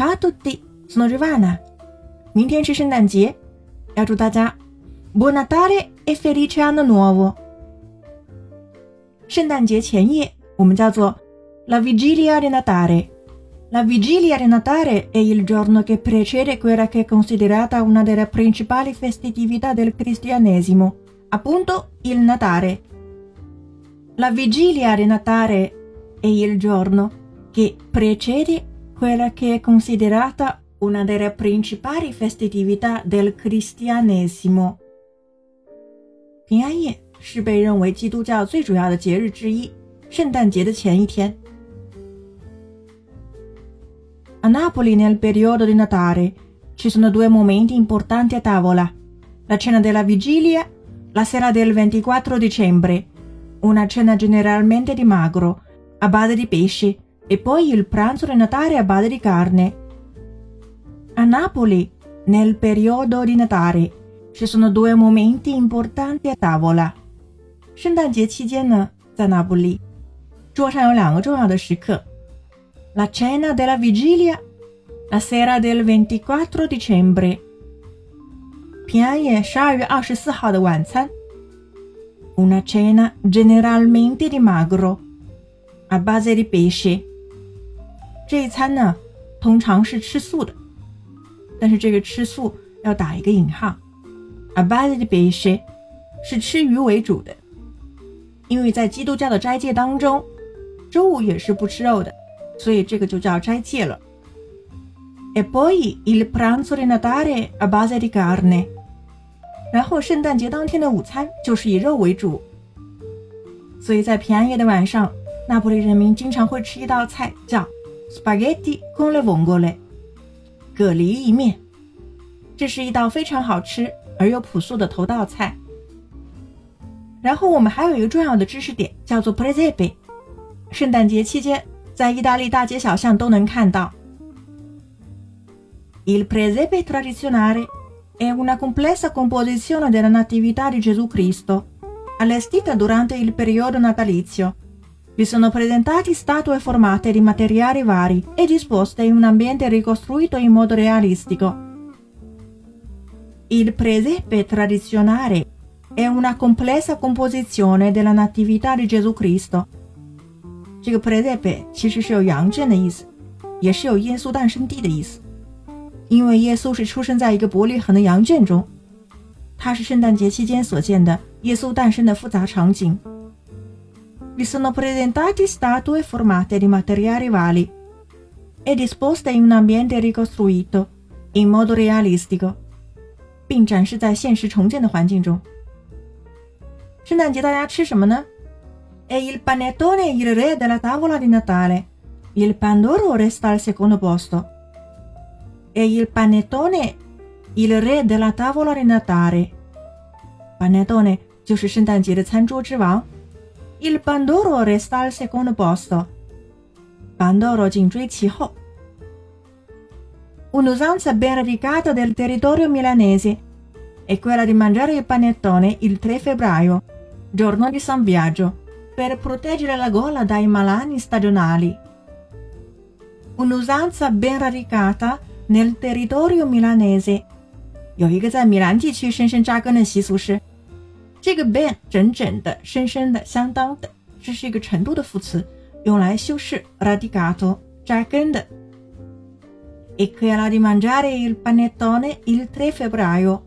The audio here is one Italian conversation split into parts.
Ciao a tutti, sono Giovanna。明天是圣诞节，要祝大家 Buon Natale e felice anno nuovo。圣诞节前夜，我们叫做 La Vigilia di Natale。La Vigilia di Natale è il giorno che precede quella che è considerata una delle principali festività del cristianesimo, appunto il Natale. La Vigilia di Natale è il giorno che precede quella che è considerata una delle principali festività del cristianesimo。平安夜是被认为基督教最主要的节日之一，圣诞节的前一天。A Napoli nel periodo di Natale ci sono due momenti importanti a tavola, la cena della vigilia, la sera del 24 dicembre, una cena generalmente di magro, a base di pesce, e poi il pranzo di Natale a base di carne. A Napoli, nel periodo di Natale, ci sono due momenti importanti a tavola. 圣诞节期间呢，在那不勒，桌上有两个重要的时刻。la cena della vigilia, la sera del 24 dicembre. 平安夜十二月二十四号的晚餐，una cena generalmente di magro, a base di pesce。 这一餐呢，通常是吃素的，但是这个吃素要打一个引号，a base di pesce 是吃鱼为主的，因为在基督教的斋戒当中，周五也是不吃肉的。所以这个就叫斋戒了。E poi il pranzo di Natale a base di carne。然后圣诞节当天的午餐就是以肉为主。所以在平安夜的晚上，那不勒人民经常会吃一道菜叫 spaghetti con le vongole，蛤蜊意面。这是一道非常好吃而又朴素的头道菜。然后我们还有一个重要的知识点，叫做 presepe。圣诞节期间。在意大利大街小巷都能看到。Il presepe tradizionale è una complessa composizione della Natività di Gesù Cristo, allestita durante il periodo natalizio. Vi sono presentati statue formate di materiali vari e disposte in un ambiente ricostruito in modo realistico. Il presepe tradizionale è una complessa composizione della Natività di Gesù Cristo, 这个 presepe 其实是有羊圈的意思，也是有耶稣诞生地的意思。因为耶稣是出生在一个伯利恒的羊圈中，它是圣诞节期间所见的耶稣诞生的复杂场景。 Vi sono presentati statue formate di materiali vari e disposte in un ambiente ricostruito in modo realistico，并展示在现实重建的环境中。圣诞节大家吃什么呢？e il panettone il re della tavola di Natale. Il Pandoro resta al secondo posto. E il panettone il re della tavola di Natale. Panettone 就是圣诞节的餐桌之王。 Il Pandoro resta al secondo posto. Pandoro 紧追其后。Un'usanza ben radicata del territorio milanese è quella di mangiare il panettone il 3 febbraio, giorno di San Biagio per proteggere la gola dai malanni stagionali. Un'usanza ben radicata nel territorio milanese. 有一个在米兰地区深深扎根的习俗是， 这个 ben 整整的、深深的、相当的，这是一个程度的副词，用来修饰 radicato 扎根的。E quella di mangiare il panettone il tre febbraio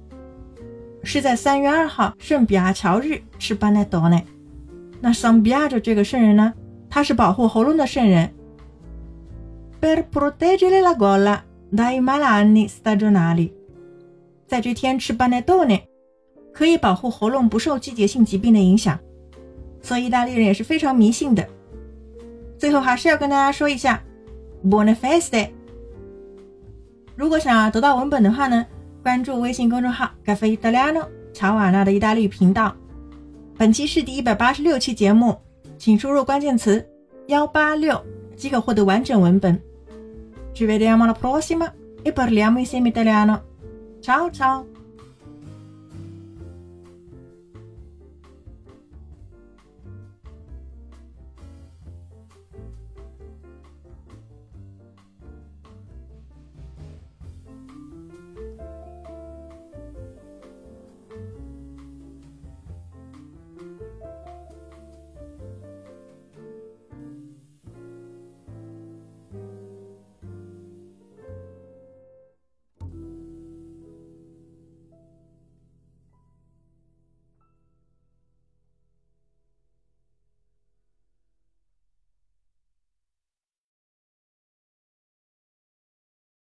是在三月二号圣比亚乔日吃 panettone。那 San Biagio 这个圣人呢，他是保护喉咙的圣人。Per proteggere la gola dai malanni stagionali，在这天吃 panettone 可以保护喉咙不受季节性疾病的影响，所以意大利人也是非常迷信的。最后还是要跟大家说一下，Buone feste！如果想要得到文本的话呢，关注微信公众号 “Cafe Italiano” 乔瓦纳的意大利频道。本期是第一百八十六期节目，请输入关键词幺八六即可获得完整文本。Ci vediamo alla prossima e parliamo insieme italiano. Ciao ciao!